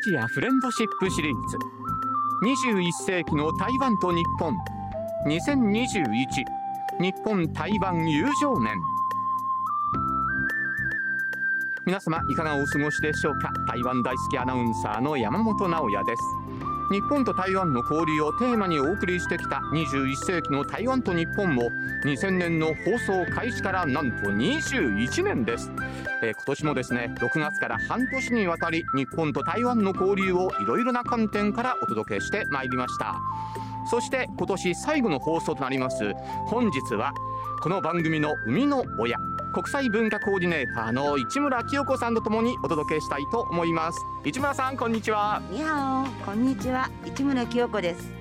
ジアフレンドシップシリーズ。21世紀の台湾と日本。2021日本台湾友情年。皆様いかがお過ごしでしょうか？台湾大好きアナウンサーの山本直也です。日本と台湾の交流をテーマにお送りしてきた21世紀の台湾と日本も2000年の放送開始からなんと21年です、えー、今年もですね6月から半年にわたり日本と台湾の交流をいろいろな観点からお届けしてまいりました。そして今年最後の放送となります。本日はこの番組の生みの親国際文化コーディネーターの市村清子さんとともにお届けしたいと思います。市村さんこんにちは。にゃおこんにちは。市村清子です。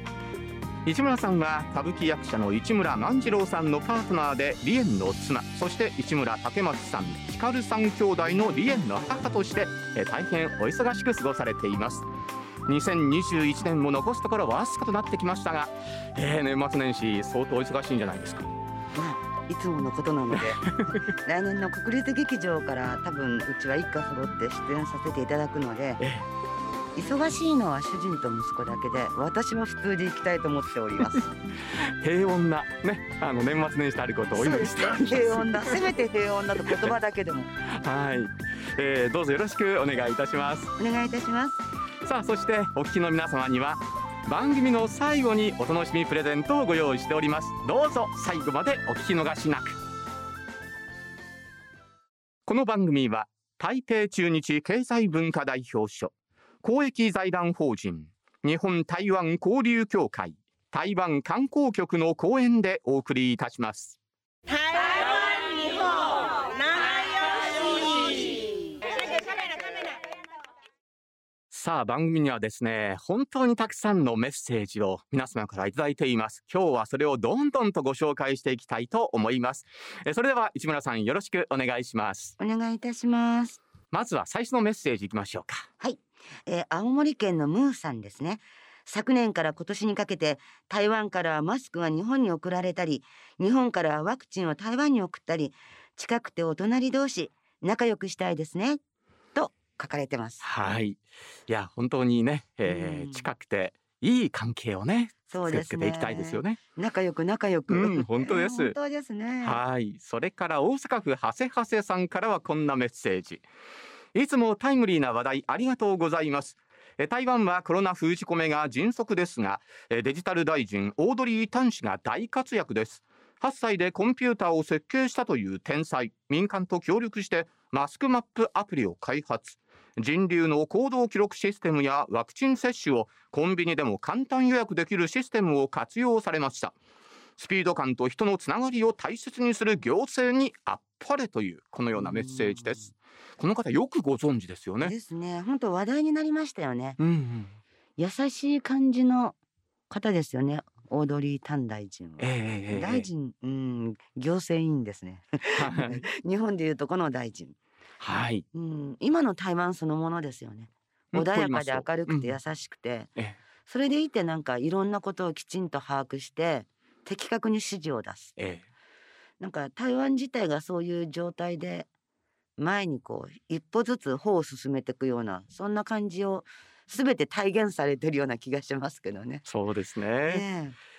市村さんは歌舞伎役者の市村万次郎さんのパートナーで梨園の妻そして市村竹松さん光さん兄弟の梨園の母として大変お忙しく過ごされています。2021年も残すところわずかとなってきましたが、えー、年末年始相当忙しいんじゃないですかいつものことなので 来年の国立劇場から多分うちは一家揃って出演させていただくので、ええ、忙しいのは主人と息子だけで私は普通で行きたいと思っております。平穏なねあの年末年始あることをお祈りして平穏だせめて平穏だと言葉だけでも。はい、えー、どうぞよろしくお願いいたします。お願いいたします。さあそしてお聞きの皆様には番組の最後にお楽しみプレゼントをご用意しております。どうぞ最後までお聞き逃しなく。この番組は台北中日経済文化代表所公益財団法人日本台湾交流協会台湾観光局の講演でお送りいたします。さあ番組にはですね本当にたくさんのメッセージを皆様からいただいています。今日はそれをどんどんとご紹介していきたいと思います。えそれでは市村さんよろしくお願いします。お願いいたします。まずは最初のメッセージいきましょうか。はい、えー、青森県のムーさんですね。昨年から今年にかけて台湾からマスクが日本に送られたり日本からワクチンを台湾に送ったり近くてお隣同士仲良くしたいですね書かれてます。はい。いや本当にね、えー、近くていい関係をね、そうですね。ていきたいですよね。仲良く仲良く。うん、本当です。本当ですね。はい。それから大阪府長谷長谷さんからはこんなメッセージ。いつもタイムリーな話題ありがとうございます。台湾はコロナ封じ込めが迅速ですが、デジタル大臣オードリー・タン氏が大活躍です。8歳でコンピューターを設計したという天才、民間と協力してマスクマップアプリを開発。人流の行動記録システムやワクチン接種をコンビニでも簡単予約できるシステムを活用されました。スピード感と人のつながりを大切にする行政にあっぱれというこのようなメッセージです。この方よくご存知ですよね。ですね。本当話題になりましたよね、うんうん、優しい感じの方ですよね。オードリー・タン大臣は、えー、大臣、うん、行政委員ですね。日本でいうとこの大臣はい、うん、今の台湾そのものですよね。穏やかで明るくて優しくて、うん、それでいてなんかいろんなことをきちんと把握して的確に指示を出す、ええ、なんか台湾自体がそういう状態で前にこう一歩ずつ歩を進めていくようなそんな感じを全て体現されてるような気がしますけどね。そうですね、ねえ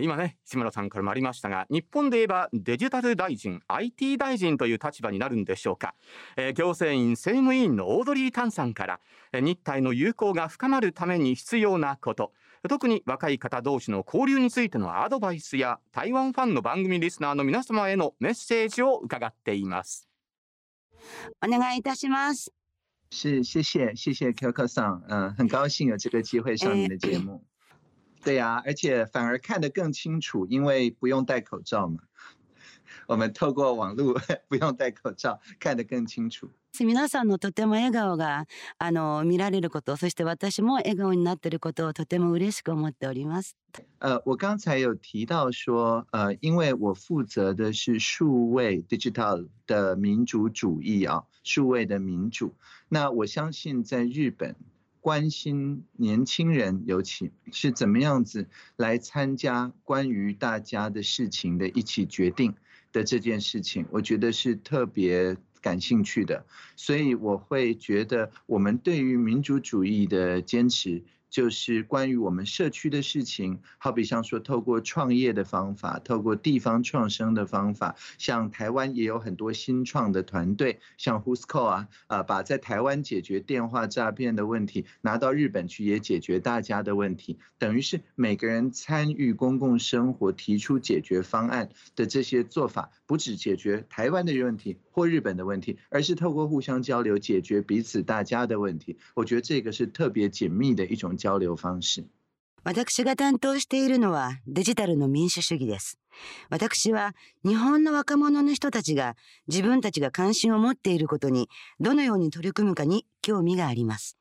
ー、今ね志村さんからもありましたが日本で言えばデジタル大臣 IT 大臣という立場になるんでしょうか、えー、行政院政務委員のオードリー・タンさんから日体の友好が深まるために必要なこと。特に若い方同士の交流についてのアドバイスや台湾ファンの番組リスナーの皆様へのメッセージを伺っています。お願いいたします。是谢谢谢谢 Q さん、嗯，很高兴有这个机会上你的节目。对呀，而且反而看得更清楚，因为不用戴口罩嘛。我们透过网络不用戴口罩，看得更清楚。皆さんのとても笑顔があの見られること、そして私も笑顔になっていることをとても嬉しく思っております。呃，我刚才有提到说，呃，因为我负责的是数位 digital 的民主主义啊，数位的民主。那我相信在日本。 关心年轻人，尤其是怎么样子来参加关于大家的事情的一起决定的这件事情，我觉得是特别感兴趣的，所以我会觉得我们对于民主主义的坚持。就是关于我们社区的事情，好比像说透过创业的方法，透过地方创生的方法，像台湾也有很多新创的团队，像 Who'scall 啊，啊，把在台湾解决电话诈骗的问题拿到日本去，也解决大家的问题，等于是每个人参与公共生活，提出解决方案的这些做法，不只解决台湾的问题或日本的问题，而是透过互相交流，解决彼此大家的问题。我觉得这个是特别紧密的一种。交流方式。私が担当しているのはデジタルの民主主義です。私は日本の若者の人たちが自分たちが関心を持っていることにどのように取り組むかに興味があります。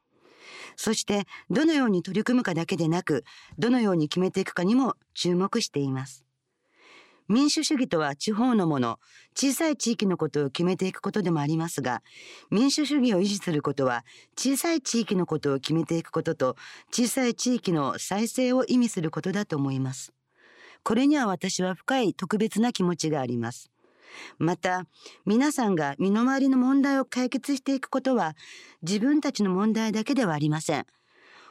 そしてどのように取り組むかだけでなくどのように決めていくかにも注目しています。民主主義とは地方のもの、小さい地域のことを決めていくことでもありますが、民主主義を維持することは、小さい地域のことを決めていくことと、小さい地域の再生を意味することだと思います。これには私は深い特別な気持ちがあります。また、皆さんが身の回りの問題を解決していくことは、自分たちの問題だけではありません。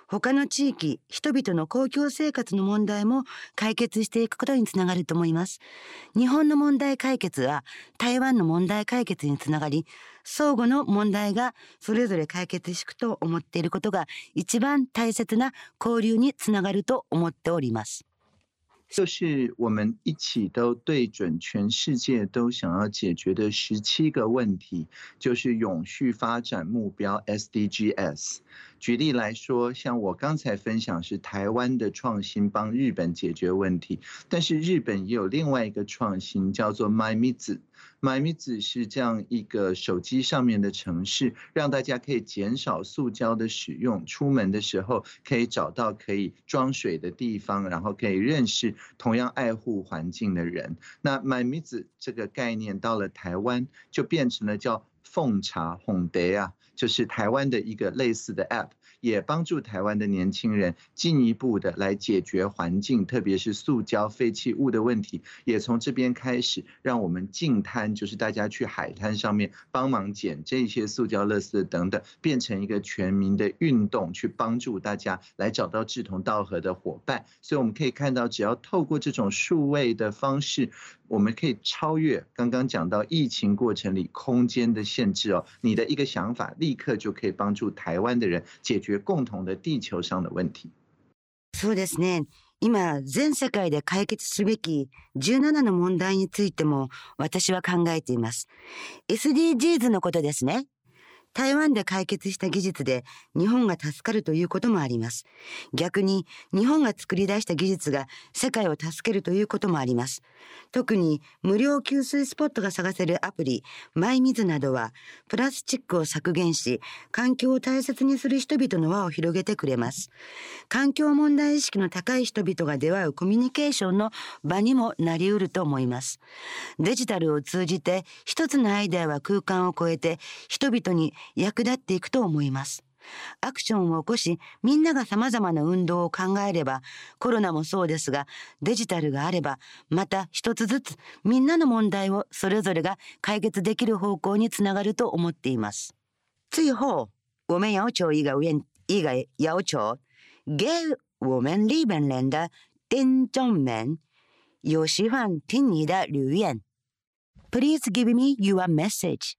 他の地域、人々の公共生活の問題も解決していくことにつながると思います。日本の問題解決は台湾の問題解決につながり、相互の問題がそれぞれ解決していくと思っていることが一番大切な交流につながると思っております。就是我们一起都对准全世界都想要解决的十七个问题，就是永续发展目标 SDGs。举例来说，像我刚才分享是台湾的创新帮日本解决问题，但是日本也有另外一个创新叫做 MyMiz。MyMiz 是这样一个手机上面的城市，让大家可以减少塑胶的使用，出门的时候可以找到可以装水的地方，然后可以认识同样爱护环境的人。那 MyMiz 这个概念到了台湾，就变成了叫奉茶哄得啊。就是台湾的一个类似的 App，也帮助台湾的年轻人进一步的来解决环境，特别是塑胶废弃物的问题。也从这边开始，让我们净滩，就是大家去海滩上面帮忙捡这些塑胶垃圾等等，变成一个全民的运动，去帮助大家来找到志同道合的伙伴。所以我们可以看到，只要透过这种数位的方式。我们可以超越刚刚讲到疫情过程里空间的限制哦，你的一个想法立刻就可以帮助台湾的人解决共同的地球上的问题。そうですね。今、全世界で解決すべき17の問題についても私は考えています。SDGs のことですね。台湾で解決した技術で日本が助かるということもあります。逆に日本が作り出した技術が世界を助けるということもあります。特に無料給水スポットが探せるアプリ、マイミズなどはプラスチックを削減し、環境を大切にする人々の輪を広げてくれます。環境問題意識の高い人々が出会うコミュニケーションの場にもなりうると思います。デジタルを通じて一つのアイデアは空間を超えて人々に役立っていくと思います。アクションを起こし、みんなが様々な運動を考えれば、コロナもそうですが、デジタルがあれば、また一つずつみんなの問題をそれぞれが解決できる方向につながると思っています。最后，我们要求一个愿一个要求，给我们日本人的听众们有喜欢听你的留言。Please give me your message.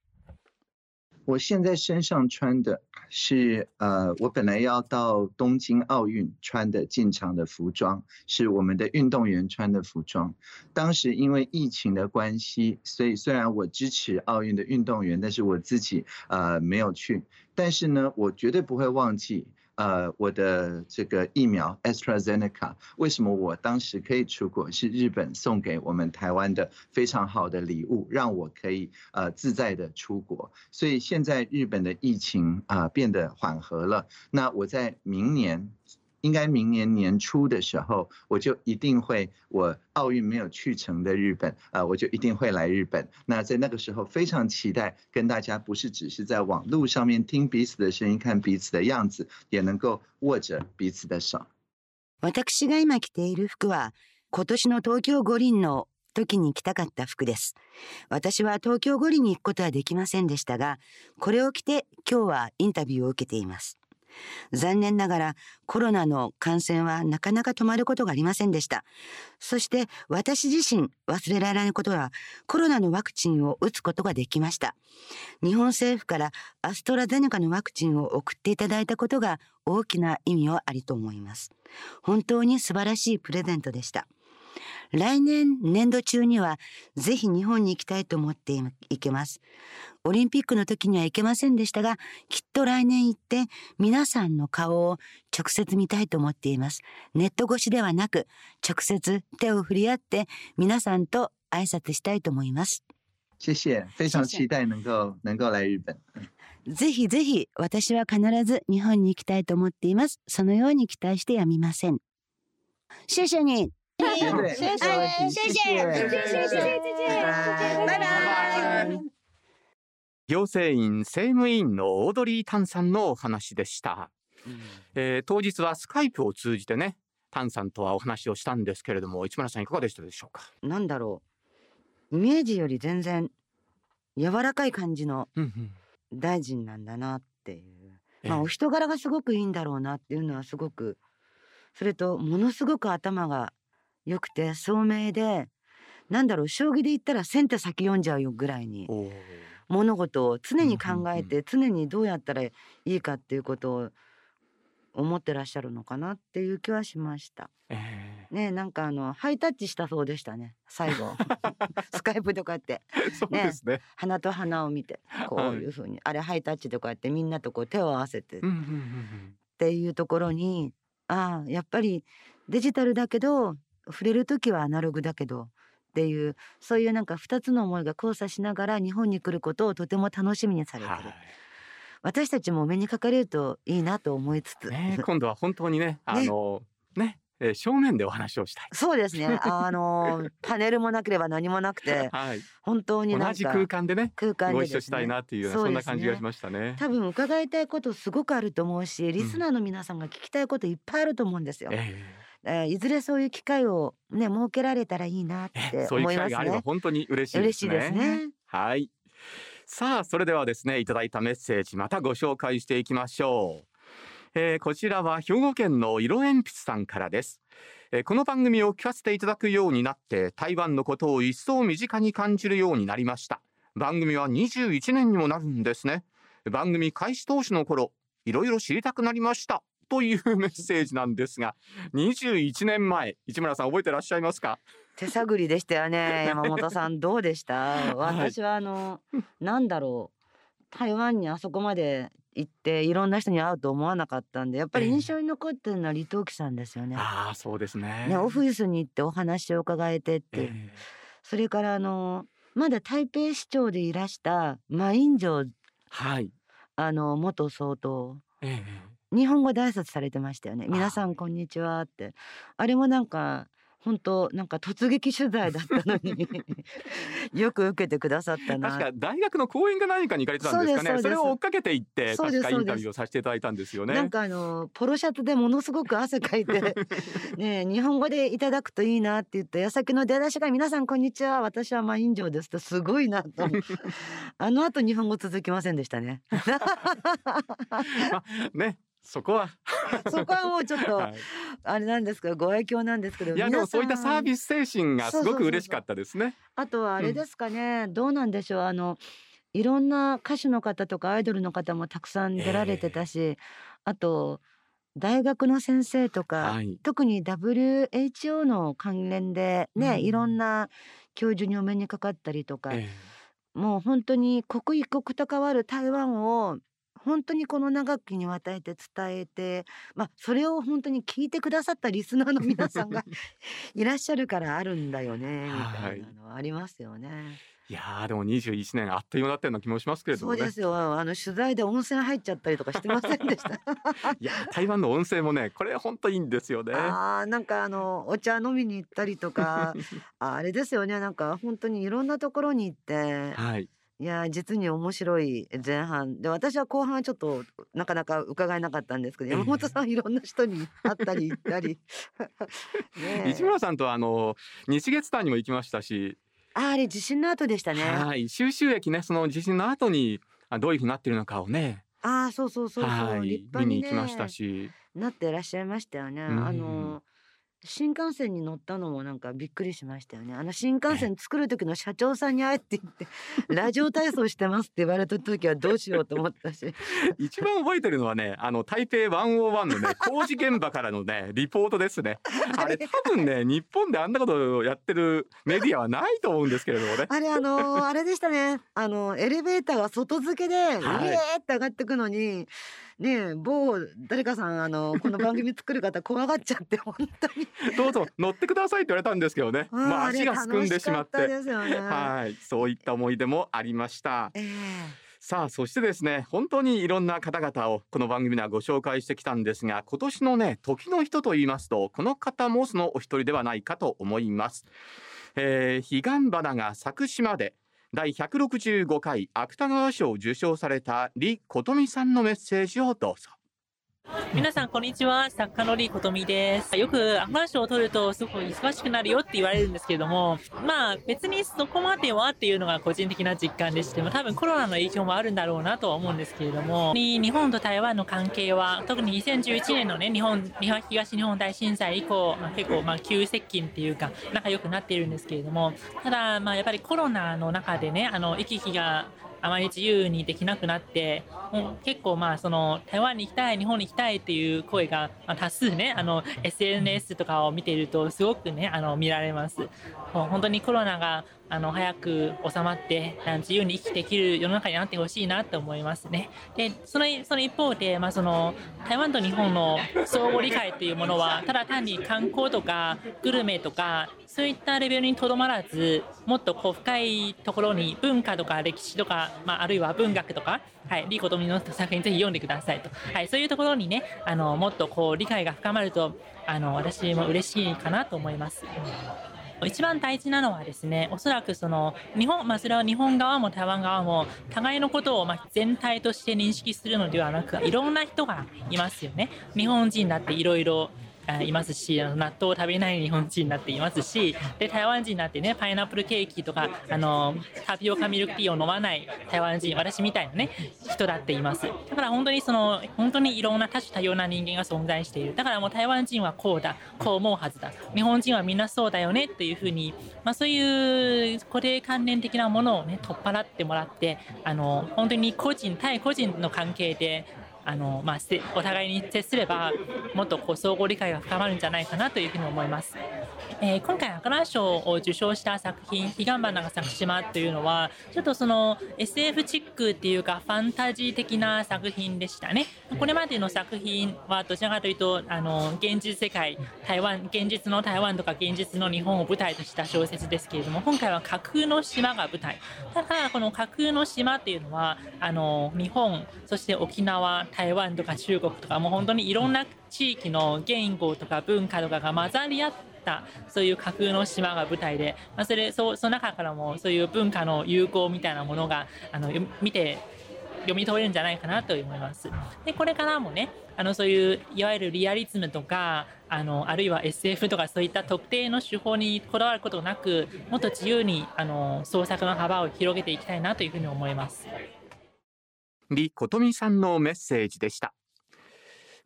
我现在身上穿的是呃，我本来要到东京奥运穿的进场的服装，是我们的运动员穿的服装。当时因为疫情的关系，所以虽然我支持奥运的运动员，但是我自己呃没有去。但是呢，我绝对不会忘记。呃，我的这个疫苗 AstraZeneca，为什么我当时可以出国？是日本送给我们台湾的非常好的礼物，让我可以呃自在的出国。所以现在日本的疫情啊变得缓和了，那我在明年。应该明年年初的时候，我就一定会我奥运没有去成的日本啊，我就一定会来日本。那在那个时候，非常期待跟大家不是只是在网络上面听彼此的声音、看彼此的样子，也能够握着彼此的手。私が今着ている服は今年の東京五輪の 時に着たかった服です。私は東京五里に行くことはできませんでしたが、これを着て今日はインタビューを受けています。 残念ながらコロナの感染はなかなか止まることがありませんでした。そして私自身忘れられないことはコロナのワクチンを打つことができました。日本政府からアストラゼネカのワクチンを送っていただいたことが大きな意味はありと思います。本当に素晴らしいプレゼントでした。来年年度中にはぜひ日本に行きたいと思っていけます。オリンピックの時には行けませんでしたが、きっと来年行って皆さんの顔を直接見たいと思っています。ネット越しではなく、直接手を振り合って皆さんと挨拶したいと思います。谢谢，非常期待能够能够来日本。ぜひぜひ私は必ず日本に行きたいと思っています。そのように期待してやみません。谢谢你。谢谢，谢谢，谢谢，谢谢，拜拜。行政院政務委員のオードリー・タンさんのお話でした、うん、えー、当日はスカイプを通じてねタンさんとはお話をしたんですけれども市村さんいかがでしたでしょうかなんだろうイメージより全然柔らかい感じの大臣なんだなっていう、まあお人柄がすごくいいんだろうなっていうのはすごくそれとものすごく頭が良くて聡明でなんだろう将棋で言ったら先手先読んじゃうよぐらいに物事を常に考えて常にどうやったらいいかっていうことを思ってらっしゃるのかなっていう気はしました。えー、ねなんかあのハイタッチしたそうでしたね最後。スカイプとかって。ね、ね、鼻と鼻を見てこういうふうに、はい、あれハイタッチとかってみんなとこう手を合わせてっていうところにああやっぱりデジタルだけど触れる時はアナログだけどっていうそういうなんか2つの思いが交差しながら日本に来ることをとても楽しみにされてる。はい私たちも目にかかれるといいなと思いつつ、ね、今度は本当にねあのねえー、正面でお話をしたい。そうですね。あのパネルもなければ何もなくて、はい、本当に同じ空間でね、空間で、ね、ご一緒したいなっていう、そんな感じがしましたね。多分伺いたいことすごくあると思うし、リスナーの皆さんが聞きたいこといっぱいあると思うんですよ。うんえーえー、いずれそういう機会をね設けられたらいいなって思いますね。本当に嬉しいですね。嬉しいですね。はい。さあそれではですねいただいたメッセージまたご紹介していきましょう。えー、こちらは兵庫県の色鉛筆さんからです。えー、この番組を聞かせていただくようになって台湾のことを一層身近に感じるようになりました番組は21年にもなるんですね番組開始当初の頃いろいろ知りたくなりましたというメッセージなんですが21年前市村さん覚えてらっしゃいますか？手探りでしたよね 山本さん。どうでした？私はあの、はい、なんだろう台湾にあそこまで行っていろんな人に会うと思わなかったんでやっぱり印象に残ってるのは李登輝さんですよね。えー、ああそうですね。ねオフィスに行ってお話を伺えてって、えー、それからあのまだ台北市長でいらした馬英九、はい、あの元総統、えー日本語で挨拶されてましたよね。皆さんこんにちはって。あれもなんか本当なんか突撃取材だったのに よく受けてくださったな。確か大学の講演か何かに行かれてたんですかね。それを追っかけていって確かインタビューをさせていただいたんですよね。なんかあのポロシャツでものすごく汗かいて ね日本語でいただくといいなって言って矢先の出だしが皆さんこんにちは私はマインジョーですとすごいなと あの後日本語続きませんでしたね。まねそこは。そこはもうちょっと、はい、あれなんですかご愛嬌なんですけどいやでもそういったサービス精神がすごく嬉しかったですね。あとはあれですかね、うん、どうなんでしょう。あのいろんな歌手の方とかアイドルの方もたくさん出られてたし、えー、あと大学の先生とか、はい、特に WHO の関連でね、うん、いろんな教授にお目にかかったりとか、えー、もう本当に刻一刻と変わる台湾を本当にこの長きにわたって伝えて、まあ、それを本当に聞いてくださったリスナーの皆さんが いらっしゃるからあるんだよねみたいなのはありますよね。いやでも21年あっという間だったような気もしますけれども、ね、そうですよ。あの取材で温泉入っちゃったりとかしてませんでした？いや台湾の温泉もねこれ本当いいんですよね。あなんかあのお茶飲みに行ったりとかあれですよね。なんか本当にいろんなところに行って、はい、いや実に面白い前半。で私は後半はちょっとなかなか伺えなかったんですけど、山本さんいろんな人に会ったり行ったり。市村さんとあの日月潭にも行きましたし。ああれ地震の後でしたね。はい。収集駅ねその地震の後にどういうふうになってるのかをね。ああそうそうそうそう、はい、立派に、ね、見に行きましたし。なっていらっしゃいましたよね、あの新幹線に乗ったのもなんかびっくりしましたよね。あの新幹線作る時の社長さんに会えって言って ラジオ体操してますって言われた時はどうしようと思ったし。一番覚えてるのはね、あの台北101のね 工事現場からのねリポートですね。あれ多分ね日本であんなことをやってるメディアはないと思うんですけれどもね。あれあのー、あれでしたね。あのエレベーターが外付けで、はい、イエーって上がってくのに。ね某誰かさんあの この番組作る方怖がっちゃって本当に。どうぞ乗ってくださいって言われたんですけどね。まあ足がすくんでしまって、ね、はい。そういった思い出もありました、えー、さあそしてですね本当にいろんな方々をこの番組ではご紹介してきたんですが今年のね時の人と言いますとこの方もそのお一人ではないかと思います、えー、彼岸花が咲く島で第165回芥川賞を受賞された李琴美さんのメッセージをどうぞ。皆さん、こんにちは。作家のりことみです。よく、アフガン賞を取ると、すごく忙しくなるよって言われるんですけれども、まあ、別にそこまではっていうのが個人的な実感でして、多分コロナの影響もあるんだろうなとは思うんですけれども、日本と台湾の関係は、特に2011年のね、日本、東日本大震災以降、まあ、結構、まあ、急接近っていうか、仲良くなっているんですけれども、ただ、まあ、やっぱりコロナの中でね、あの、行き来があまり自由にできなくなって、もう結構まあその台湾に行きたい、日本に行きたいっていう声が、まあ、多数ね、あの SNS とかを見ているとすごくね、あの見られます。本当にコロナがあの早く収まって自由に生きてできる世の中になってほしいなと思いますね。でそのその一方で、まあ、その台湾と日本の相互理解というものはただ単に観光とかグルメとかそういったレベルにとどまらずもっとこう深いところに文化とか歴史とか、まあ、あるいは文学とか、はい、リーコトミの作品ぜひ読んでくださいと、はい、そういうところにねあのもっとこう理解が深まるとあの私も嬉しいかなと思います。一番大事なのはですね、おそらくその日本、まあ、それは日本側も台湾側も互いのことをま全体として認識するのではなく、いろんな人がいますよね。日本人だっていろいろいますし、あの納豆を食べない日本人になっていますし、で、台湾人になってね、パイナップルケーキとか、あの、タピオカミルクティーを飲まない台湾人、私みたいなね、人だっています。だから本当にその、本当にいろんな多種多様な人間が存在している。だからもう台湾人はこうだ、こう思うはずだ。日本人はみんなそうだよねっていうふうに、まあそういう固定観念的なものをね、取っ払ってもらって、あの、本当に個人対個人の関係で、あの、まあ、お互いに接すればもっとこう相互理解が深まるんじゃないかなというふうに思います。えー、今回芥川賞を受賞した作品「彼岸花が咲く島」というのはちょっとその SF チックっていうかファンタジー的な作品でしたねこれまでの作品はどちらかというとあの現実世界台湾現実の台湾とか現実の日本を舞台とした小説ですけれども今回は架空の島が舞台ただこの架空の島っていうのはあの日本そして沖縄台湾とか中国とかもう本当にいろんな地域の言語とか文化とかが混ざり合ったそういう架空の島が舞台で、まあ、それその中からもそういう文化の友好みたいなものがあの見て読み取れるんじゃないかなと思います。でこれからもねあのそういういわゆるリアリズムとかあのあるいは SF とかそういった特定の手法にこだわることなくもっと自由にあの創作の幅を広げていきたいなというふうに思います。李琴美さんのメッセージでした。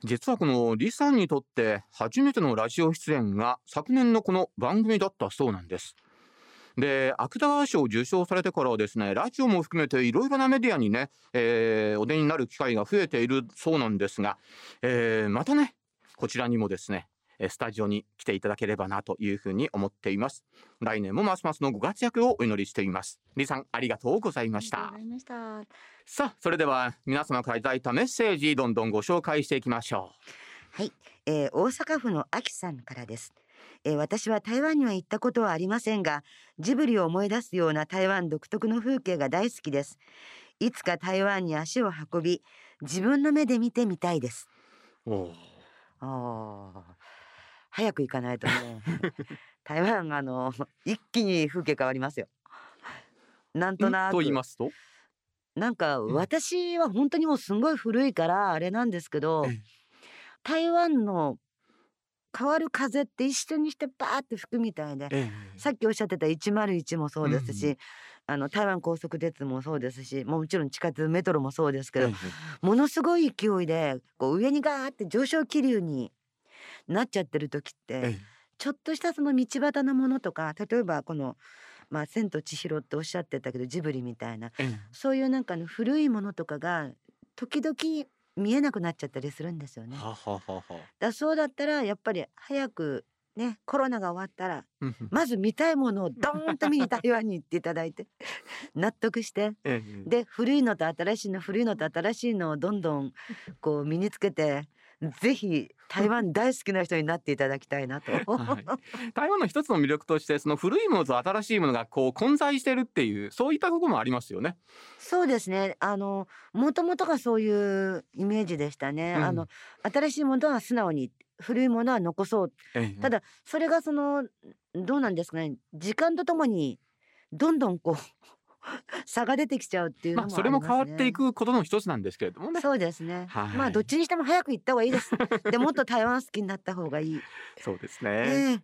実はこの李さんにとって初めてのラジオ出演が昨年のこの番組だったそうなんです。で芥川賞を受賞されてからはですねラジオも含めていろいろなメディアにね、えー、お出になる機会が増えているそうなんですが、えー、またねこちらにもですねスタジオに来ていただければなというふうに思っています。来年もますますのご活躍をお祈りしています。李さんありがとうございました。さあそれでは皆様からいただいたメッセージどんどんご紹介していきましょう。はい、えー、大阪府のあきさんからです。えー、私は台湾には行ったことはありませんがジブリを思い出すような台湾独特の風景が大好きです。いつか台湾に足を運び自分の目で見てみたいです。おあ早く行かないとね。台湾あの一気に風景変わりますよ。なんとなく。と言いますと？なんか私は本当にもうすごい古いからあれなんですけど、台湾の変わる風って一緒にしてバーって吹くみたいで、ええ、さっきおっしゃってた101もそうですし、うん、あの台湾高速鉄もそうですしもちろん地下鉄メトロもそうですけど、え、ものすごい勢いでこう上にガーって上昇気流になっちゃってる時って、ちょっとしたその道端のものとか例えばこの「まあ、千と千尋」っておっしゃってたけどジブリみたいな、そういうなんかの古いものとかが時々見えなくなっちゃったりするんですよね。はははだそうだったらやっぱり早くねコロナが終わったらまず見たいものをドーンと見に台湾に行っていただいて 納得して、で古いのと新しいの古いのと新しいのをどんどんこう身につけてぜひ台湾 大好きな人になっていただきたいなと、はい、台湾の一つの魅力としてその古いものと新しいものがこう混在しているっていうそういったところもありますよね。そうですね。あのもともとがそういうイメージでしたね。うん、あの新しいものは素直に古いものは残そう、ええ、ただそれがそのどうなんですかね。時間とともにどんどんこう 差が出てきちゃうっていうのも、ね、まあ、それも変わっていくことの一つなんですけれどもね。そうですね。はい、まあどっちにしても早く行った方がいいです。でもっと台湾好きになった方がいい。そうですね。えー、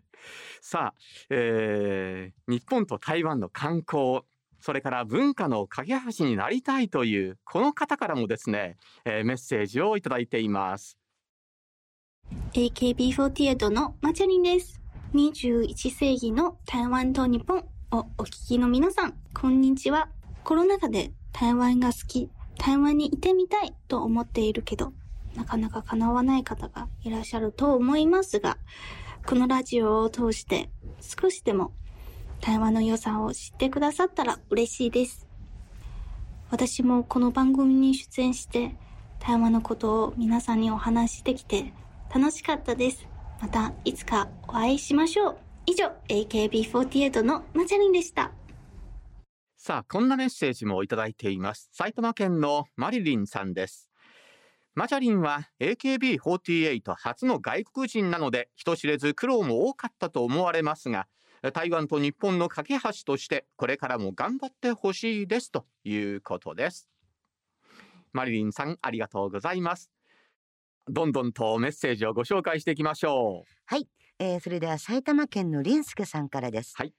さあ、えー、日本と台湾の観光。それから文化の架け橋になりたいというこの方からもですね、えー、メッセージをいただいています。AKB48 のマチャリンです。21世紀の台湾と日本をお聞きの皆さん、こんにちは。コロナ禍で台湾が好き、台湾にいてみたいと思っているけど、なかなか叶わない方がいらっしゃると思いますが、このラジオを通して少しでも台湾の良さを知ってくださったら嬉しいです。私もこの番組に出演して台湾のことを皆さんにお話しできて楽しかったです。またいつかお会いしましょう。以上、AKB48 のマチャリンでした。さあ、こんなメッセージもいただいています。埼玉県のマリリンさんです。マチャリンは AKB48 初の外国人なので人知れず苦労も多かったと思われますが台湾と日本の架け橋としてこれからも頑張ってほしいですということですマリリンさんありがとうございますどんどんとメッセージをご紹介していきましょうはいえー、それでは埼玉県のりんすけさんからです、はい、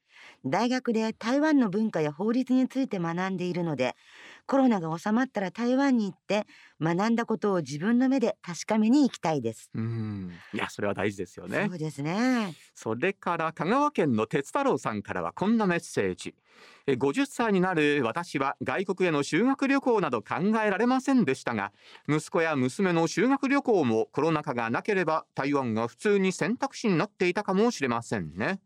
大学で台湾の文化や法律について学んでいるのでコロナが収まったら台湾に行って学んだことを自分の目で確かめに行きたいです。うん。いやそれは大事ですよね。そうですね。それから香川県の鉄太郎さんからはこんなメッセージ。50歳になる私は外国への修学旅行など考えられませんでしたが息子や娘の修学旅行もコロナ禍がなければ台湾が普通に選択肢になっていたかもしれませんね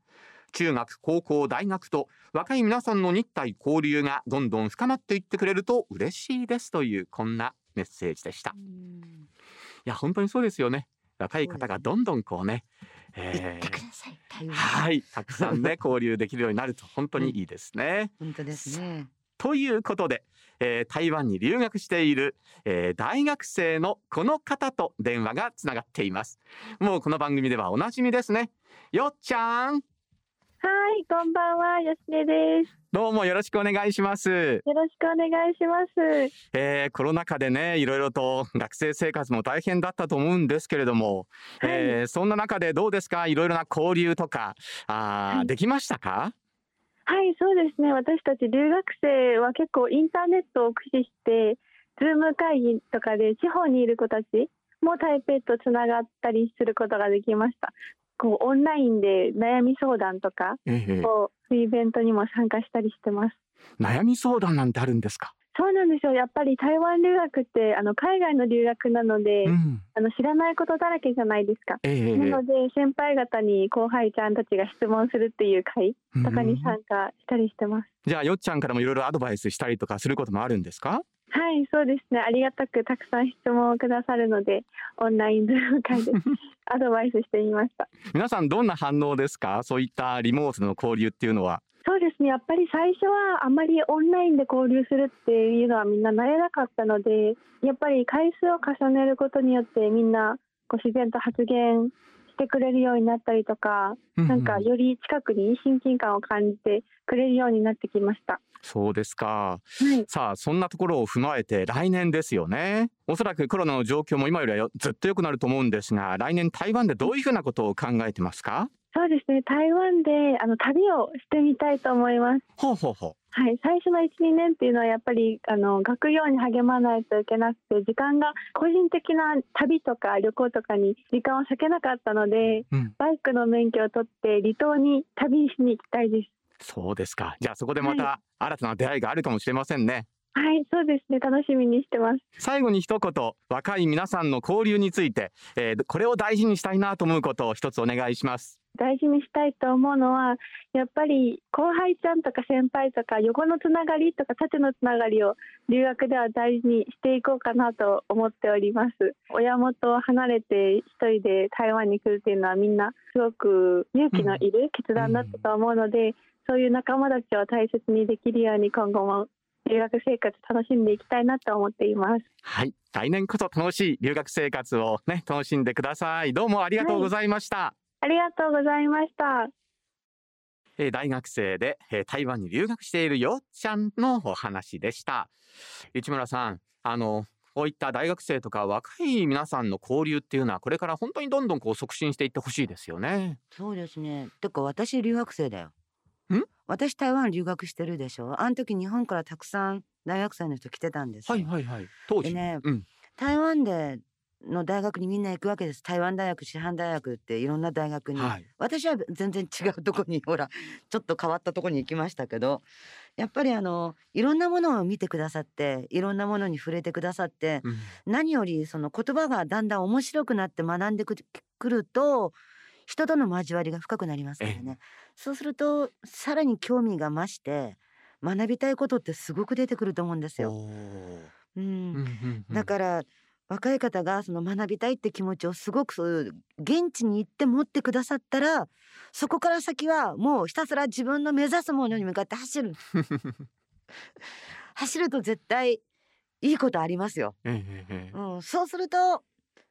中学高校大学と若い皆さんの日体交流がどんどん深まっていってくれると嬉しいですというこんなメッセージでした。いや本当にそうですよね。若い方がどんどんこうねえー、はいたくさんね 交流できるようになると本当にいいですね、うん、本当ですね。ということで、えー、台湾に留学している、えー、大学生のこの方と電話がつながっています。もうこの番組ではおなじみですね。よっちゃんはい、こんばんは、吉根です。どうもよろしくお願いします。よろしくお願いします。えー、コロナ禍でね、いろいろと学生生活も大変だったと思うんですけれども、はい、えー、そんな中でどうですか、いろいろな交流とか、あ、はい、できましたか？はい、そうですね。私たち留学生は結構インターネットを駆使して、ズーム会議とかで地方にいる子たちも台北とつながったりすることができました。こうオンラインで悩み相談とか、ええ、こうイベントにも参加したりしてます。悩み相談なんてあるんですか？そうなんですよ。やっぱり台湾留学ってあの海外の留学なので、うん、あの知らないことだらけじゃないですか。えなので先輩方に後輩ちゃんたちが質問するっていう会とかに参加したりしてます。じゃあよっちゃんからもいろいろアドバイスしたりとかすることもあるんですか？はい、そうですね。ありがたくたくさん質問をくださるので、オンラインズーム会で アドバイスしてみました。皆さんどんな反応ですか？そういったリモートの交流っていうのは。そうですね。やっぱり最初はあまりオンラインで交流するっていうのはみんな慣れなかったので、やっぱり回数を重ねることによってみんなこう自然と発言してくれるようになったりとか、なんかより近くに親近感を感じてくれるようになってきました。そうですか、はい、さあそんなところを踏まえて来年ですよね。おそらくコロナの状況も今よりはずっと良くなると思うんですが来年台湾でどういうふうなことを考えてますか？そうですね。台湾であの旅をしてみたいと思います。ほうほうほう。はい、最初の1、2年っていうのはやっぱりあの学業に励まないといけなくて時間が個人的な旅とか旅行とかに時間を割けなかったので、うん、バイクの免許を取って離島に旅しに行きたいです。そうですか。じゃあそこでまた新たな出会いがあるかもしれませんね。はい、そうですね。楽しみにしてます。最後に一言、若い皆さんの交流について、えー、これを大事にしたいなと思うことを一つお願いします。大事にしたいと思うのは、やっぱり後輩ちゃんとか先輩とか横のつながりとか縦のつながりを留学では大事にしていこうかなと思っております。親元を離れて一人で台湾に来るっていうのはみんなすごく勇気のいる決断だったと思うので、うんそういう仲間たちを大切にできるように今後も留学生活楽しんでいきたいなと思っています。はい、来年こそ楽しい留学生活をね楽しんでください。どうもありがとうございました。はい、ありがとうございました。え大学生で、え台湾に留学しているよっちゃんのお話でした。市村さん、あのこういった大学生とか若い皆さんの交流っていうのはこれから本当にどんどんこう促進していってほしいですよね。そうですね。てか私留学生だよ。私台湾留学してるでしょあの時日本からたくさん大学生の人来てたんですはいはいはい。当時ね、うん、台湾での大学にみんな行くわけです。台湾大学師範大学っていろんな大学に、はい、私は全然違うとこにほら ちょっと変わったとこに行きましたけどやっぱりあのいろんなものを見てくださっていろんなものに触れてくださって、うん、何よりその言葉がだんだん面白くなって学んでくると人との交わりが深くなりますからね。そうするとさらに興味が増して学びたいことってすごく出てくると思うんですよ。うん、だから若い方がその学びたいって気持ちをすごく現地に行って持ってくださったらそこから先はもうひたすら自分の目指すものに向かって走る。走ると絶対いいことありますよ、うん、そうすると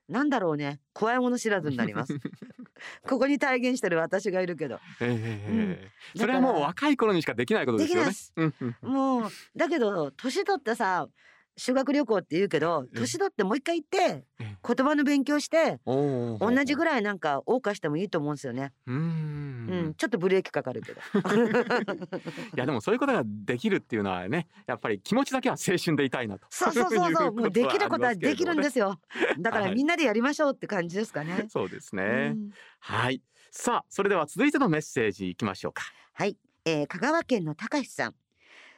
なんだろうね。怖いもの知らずになります。ここに体現してる私がいるけど、えーうん、それはもう若い頃にしかできないことですよね。もうだけど年取ってさ修学旅行って言うけど年取ってもう一回行って言葉の勉強して同じぐらいなんか謳歌してもいいと思うんですよね。うん、ちょっとブレーキかかるけど。いやでもそういうことができるっていうのはねやっぱり気持ちだけは青春でいたいなと。そうそうそうそう。も。うできることはできるんですよ。だからみんなでやりましょうって感じですかね、そうですね、はい。さあそれでは続いてのメッセージいきましょうか。はい、えー、香川県の高橋さん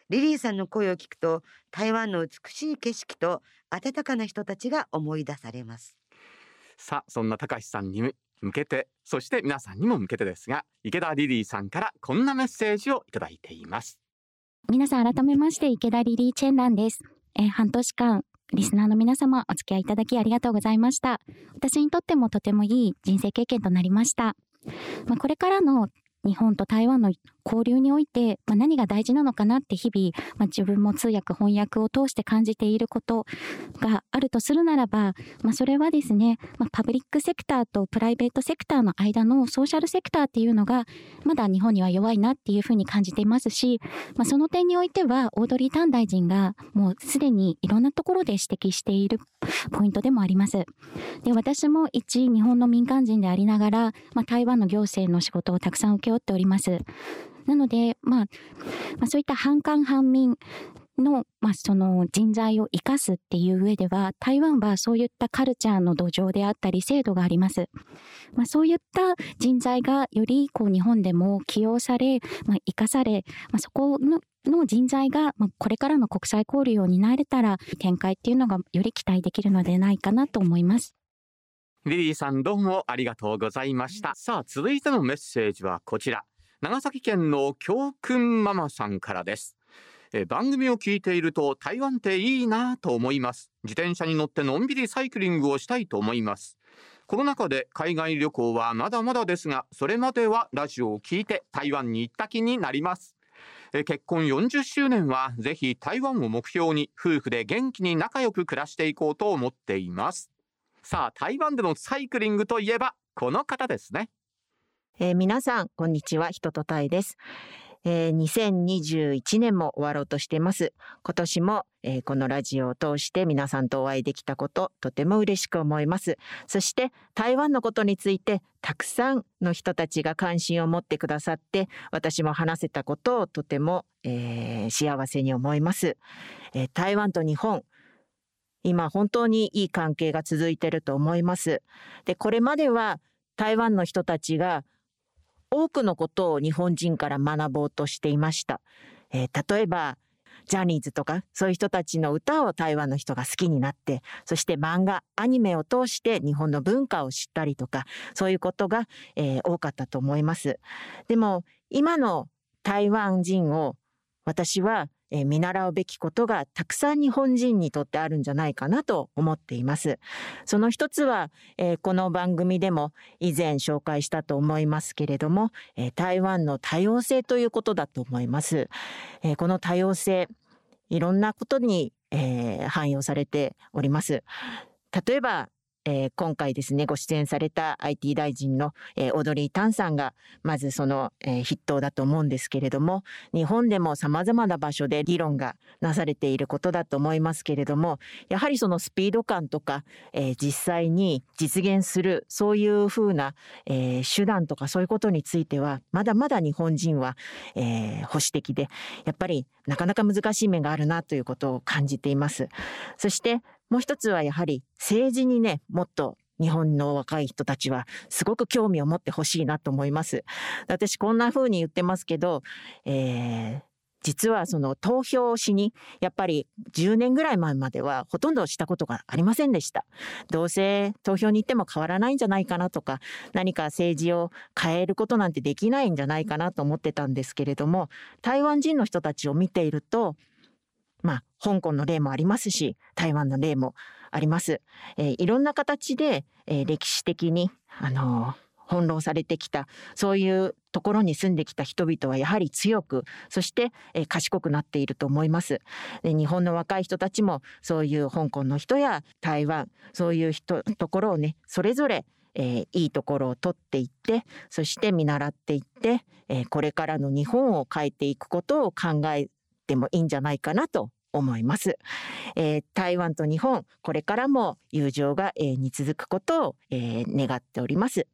リリーさんの声を聞くと台湾の美しい景色と温かな人たちが思い出されます。さあそんな高橋さんに向けてそして皆さんにも向けてですが池田リリーさんからこんなメッセージをいただいています。皆さん改めまして池田リリーチェンランです、えー、半年間リスナーの皆様お付き合いいただきありがとうございました。私にとってもとてもいい人生経験となりました。まあ、これからの日本と台湾の交流において、まあ、何が大事なのかなって日々、まあ、自分も通訳翻訳を通して感じていることがあるとするならば、まあ、それはですね、ま、パブリックセクターとプライベートセクターの間のソーシャルセクターっていうのがまだ日本には弱いなっていうふうに感じていますし、まあ、その点においてはオードリー・タン大臣がもうすでにいろんなところで指摘しているポイントでもあります。で私も一日本の民間人でありながら、まあ、台湾の行政の仕事をたくさん請け負っております。なので、まあ、まあ、そういった反韓反民の、まあ、その人材を生かすっていう上では、台湾はそういったカルチャーの土壌であったり、制度があります。まあ、そういった人材がよりこう日本でも起用され、まあ、生かされ、まあ、そこのの人材が、まあ、これからの国際交流を担えたら、展開っていうのがより期待できるのではないかなと思います。リリーさんどうもありがとうございました。さあ、続いてのメッセージはこちら。長崎県の教訓ママさんからです。え番組を聞いていると台湾っていいなと思います。自転車に乗ってのんびりサイクリングをしたいと思います。コロナ禍で海外旅行はまだまだですがそれまではラジオを聞いて台湾に行った気になります。え結婚40周年はぜひ台湾を目標に夫婦で元気に仲良く暮らしていこうと思っています。さあ台湾でのサイクリングといえばこの方ですね。えー、皆さんこんにちは人とたいです、えー、2021年も終わろうとしています。今年も、えー、このラジオを通して皆さんとお会いできたこと、とても嬉しく思います。そして台湾のことについてたくさんの人たちが関心を持ってくださって、私も話せたことをとても、えー、幸せに思います、えー。台湾と日本、今本当にいい関係が続いていると思います。で、これまでは台湾の人たちが多くのことを日本人から学ぼうとしていました。えー、例えば、ジャニーズとか、そういう人たちの歌を台湾の人が好きになって、そして漫画、アニメを通して日本の文化を知ったりとか、そういうことが、えー、多かったと思います。でも、今の台湾人を私は、見習うべきことがたくさん日本人にとってあるんじゃないかなと思っています。その一つは、この番組でも以前紹介したと思いますけれども、台湾の多様性ということだと思います。この多様性、いろんなことに、え汎用されております。例えば、えー、今回ですね、ご出演された IT 大臣の、えー、オードリー・タンさんが、まずその、えー、筆頭だと思うんですけれども、日本でも様々な場所で議論がなされていることだと思いますけれども、やはりそのスピード感とか、えー、実際に実現する、そういうふうな、えー、手段とかそういうことについては、まだまだ日本人は、えー、保守的で、やっぱりなかなか難しい面があるなということを感じています。そして、もう一つはやはり政治にね、もっと日本の若い人たちはすごく興味を持ってほしいなと思います。私こんな風に言ってますけど、えー、実はその投票しに、やっぱり10年ぐらい前まではほとんどしたことがありませんでした。どうせ投票に行っても変わらないんじゃないかなとか、何か政治を変えることなんてできないんじゃないかなと思ってたんですけれども、台湾人の人たちを見ていると、香港の例もありますし、台湾の例もあります。えー、いろんな形で、えー、歴史的に、あのー翻弄されてきたそういうところに住んできた人々はやはり強くそして、えー、賢くなっていると思いますで日本の若い人たちもそういう香港の人や台湾そういう人ところをねそれぞれえー、いいところを取っていってそして見習っていって、えー、これからの日本を変えていくことを考えてもいいんじゃないかなと思います、えー、台湾と日本これからも友情が永遠に続くことを、えー、願っております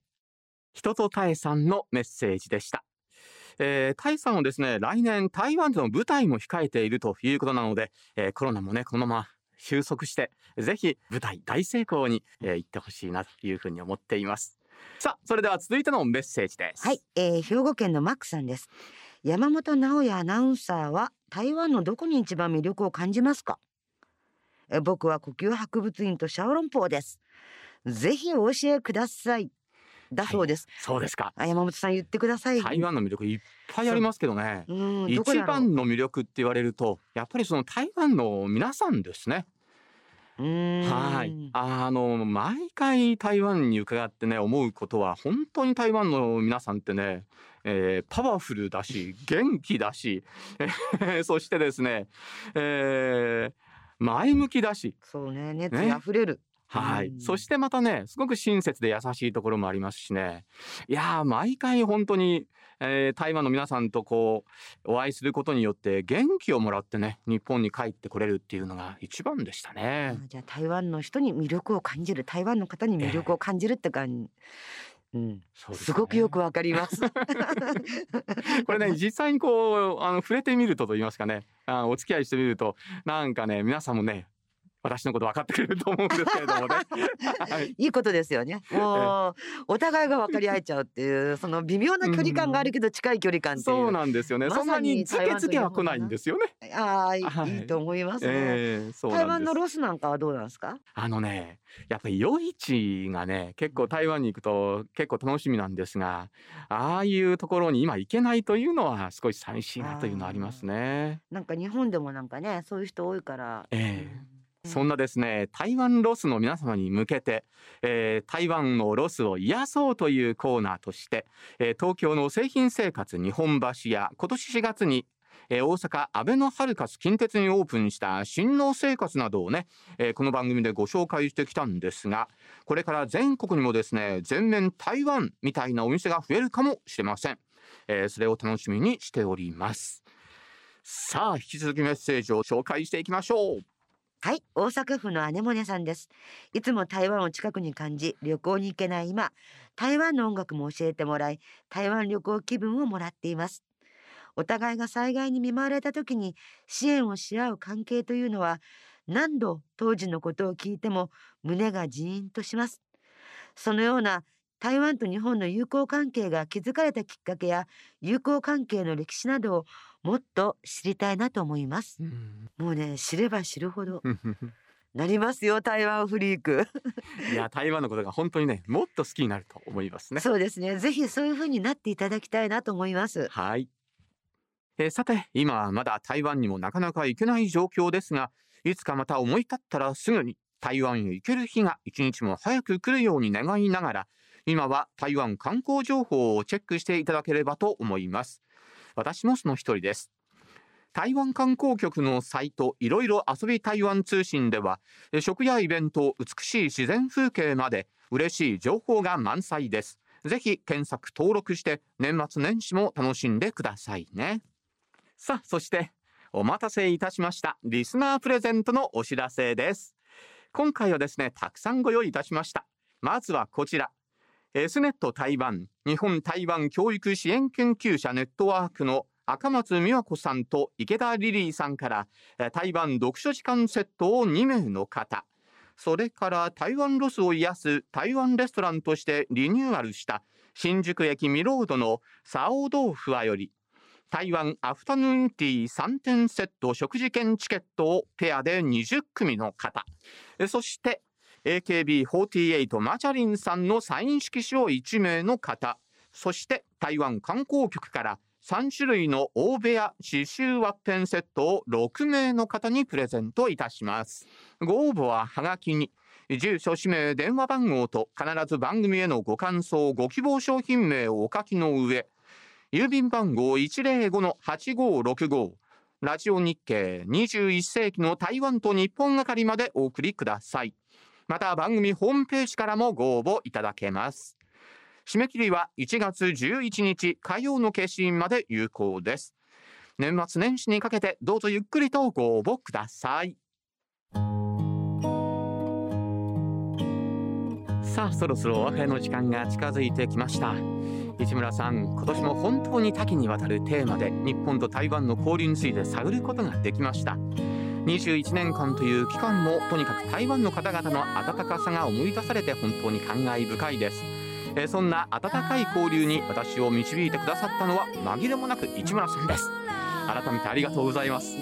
人とタエさんのメッセージでしたえー、タイさんはですね、来年台湾での舞台も控えているということなので、えー、コロナもね、このまま収束して、ぜひ舞台大成功に、えー、行ってほしいなというふうに思っています。さあ、それでは続いてのメッセージです。はい、えー、兵庫県のマックさんです。山本直也アナウンサーは台湾のどこに一番魅力を感じますか？え僕は呼吸博物院とシャオロンポーです。ぜひお教えください。だそうです、はい、そうですか。山本さん言ってください。台湾の魅力いっぱいありますけどね。一番の魅力って言われると、やっぱりその台湾の皆さんですね。はい。あの、毎回台湾に伺ってね、思うことは、本当に台湾の皆さんってね、えー、パワフルだし、元気だし、そしてですね、えー、前向きだし。そうね、熱意溢れる。ねはい、そしてまたねすごく親切で優しいところもありますしね。いや毎回本当に、えー、台湾の皆さんとこうお会いすることによって元気をもらってね日本に帰ってこれるっていうのが一番でしたね。じゃあ台湾の人に魅力を感じる台湾の方に魅力を感じるって感じ、うん、すね、すごくよくわかります。これね、実際にこう、あの、触れてみるとと言いますかね、あお付き合いしてみると、なんかね、皆さんもね、私のこと分かってくれると思うんですけれどもね。はい、いいことですよね。もうお互いが分かり合えちゃうっていうその微妙な距離感があるけど近い距離感っていう。そうなんですよね。ま、そんなにつけつけは来ないんですよね。ああ、いいと思いますね、えー、台湾のロスなんかはどうなんですか？あのね、やっぱり夜市がね、結構台湾に行くと結構楽しみなんですが、ああいうところに今行けないというのは少し寂しいなというのはありますね。なんか日本でもなんかね、そういう人多いから。ええーそんなですね、台湾ロスの皆様に向けて、えー、台湾のロスを癒そうというコーナーとして、えー、東京の誠品生活日本橋や今年4月にえー、大阪アベノハルカス近鉄にオープンした神農生活などをね、えー、この番組でご紹介してきたんですがこれから全国にもですね全面台湾みたいなお店が増えるかもしれません。えー、それを楽しみにしております。さあ引き続きメッセージを紹介していきましょう。はい、大阪府の姉モネさんです。いつも台湾を近くに感じ、旅行に行けない今、台湾の音楽も教えてもらい、台湾旅行気分をもらっています。お互いが災害に見舞われた時に支援をし合う関係というのは、何度当時のことを聞いても胸がジーンとします。そのような台湾と日本の友好関係が築かれたきっかけや友好関係の歴史などをもっと知りたいなと思います。うん、もうね知れば知るほどなりますよ台湾フリーク いや台湾のことが本当にねもっと好きになると思いますね。そうですねぜひそういう風になっていただきたいなと思います。はい。えー、さて今はまだ台湾にもなかなか行けない状況ですがいつかまた思い立ったらすぐに台湾へ行ける日が一日も早く来るように願いながら今は台湾観光情報をチェックしていただければと思います私もその一人です。台湾観光局のサイトいろいろ遊び台湾通信では食やイベント美しい自然風景まで嬉しい情報が満載です。ぜひ検索登録して年末年始も楽しんでくださいね。さあそしてお待たせいたしました。リスナープレゼントのお知らせです。今回はですねたくさんご用意いたしました。まずはこちら。S ネット台湾日本台湾教育支援研究者ネットワークの赤松美和子さんと池田リリーさんから台湾読書時間セットを2名の方。それから台湾ロスを癒す台湾レストランとしてリニューアルした新宿駅ミロードのサオ豆腐はより台湾アフタヌーンティー3点セット食事券チケットをペアで20組の方。そして AKB48 マチャリンさんのサイン色紙を1名の方。そして台湾観光局から3種類の大部屋刺繍ワッペンセットを6名の方にプレゼントいたします。ご応募ははがきに住所氏名電話番号と必ず番組へのご感想ご希望商品名をお書きの上郵便番号105-8565ラジオ日経21世紀の台湾と日本係までお送りください。また番組ホームページからもご応募いただけます。締め切りは1月11日火曜の消印まで有効です。年末年始にかけてどうぞゆっくりとご応募ください。さあそろそろお別れの時間が近づいてきました。市村さん今年も本当に多岐にわたるテーマで日本と台湾の交流について探ることができました。21年間という期間もとにかく台湾の方々の温かさが思い出されて本当に感慨深いです。えそんな温かい交流に私を導いてくださったのは紛れもなく市村さんです。改めてありがとうございます。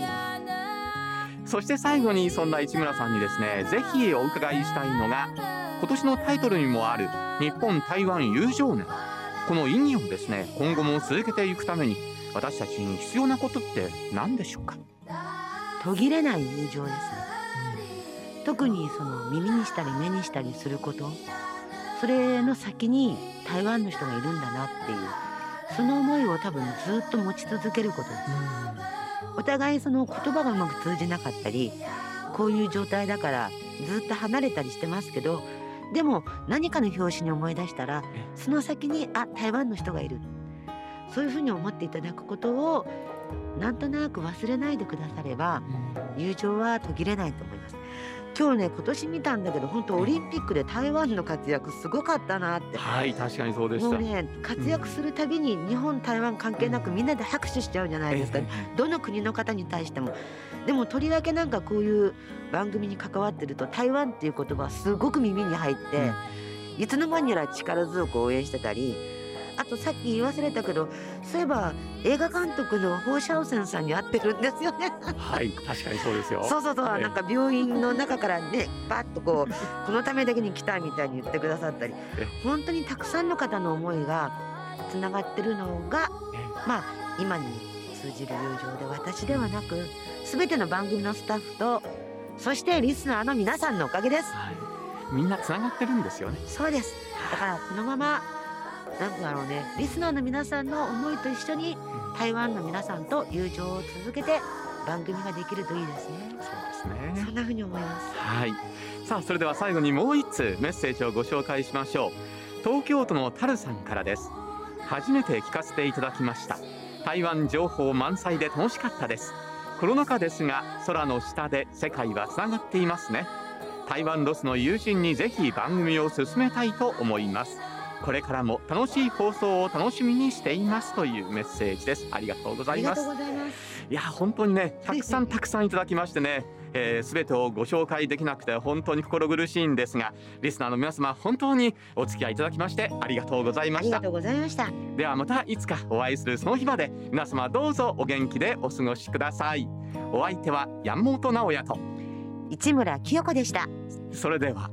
そして最後にそんな市村さんにですねぜひお伺いしたいのが今年のタイトルにもある日本台湾友情年。この意義をですね今後も続けていくために私たちに必要なことって何でしょうか？途切れない友情ですね、特にその耳にしたり目にしたりすること。それの先に台湾の人がいるんだなっていう。その思いを多分ずっと持ち続けることです、お互いその言葉がうまく通じなかったりこういう状態だからずっと離れたりしてますけどでも何かの表紙に思い出したらその先にあ台湾の人がいる。そういうふうに思っていただくことをなんとなく忘れないでくだされば、友情は途切れないと思います。今日ね今年見たんだけど本当オリンピックで台湾の活躍すごかったなって。はい確かにそうでした。もうね活躍するたびに日本台湾関係なくみんなで拍手しちゃうじゃないですか、どの国の方に対しても。でもとりわけなんかこういう番組に関わってると台湾っていう言葉すごく耳に入って、いつの間にやら力強く応援してたりあとさっき言い忘れたけどそういえば映画監督のホーシャオセンさんに会ってるんですよね。はい確かにそうですよ。そうそうそう、なんか病院の中からねパッとこう このためだけに来たみたいに言ってくださったり本当にたくさんの方の思いがつながってるのがまあ今に通じる友情で私ではなく全ての番組のスタッフとそしてリスナーの皆さんのおかげです、はい、みんなつながってるんですよね。そうです。だからこのままなんだろうねリスナーの皆さんの思いと一緒に台湾の皆さんと友情を続けて番組ができるといいですね。そうですね。そんな風に思います。はい。さあそれでは最後にもう一通メッセージをご紹介しましょう。東京都のタルさんからです。初めて聞かせていただきました台湾情報満載で楽しかったですコロナ禍ですが空の下で世界はつながっていますね台湾ロスの友人にぜひ番組を進めたいと思いますこれからも楽しい放送を楽しみにしていますというメッセージです。ありがとうございます。いや本当にねたくさんたくさんいただきましてねえー、全てをご紹介できなくて本当に心苦しいんですがリスナーの皆様本当にお付き合いいただきましてありがとうございました。ありがとうございました。ではまたいつかお会いするその日まで皆様どうぞお元気でお過ごしください。お相手は山本直也と市村清子でした。それでは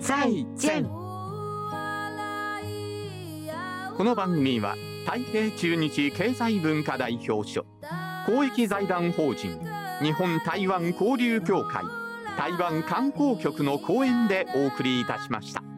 再见この番組は太平中日経済文化代表所公益財団法人日本台湾交流協会台湾観光局の講演でお送りいたしました。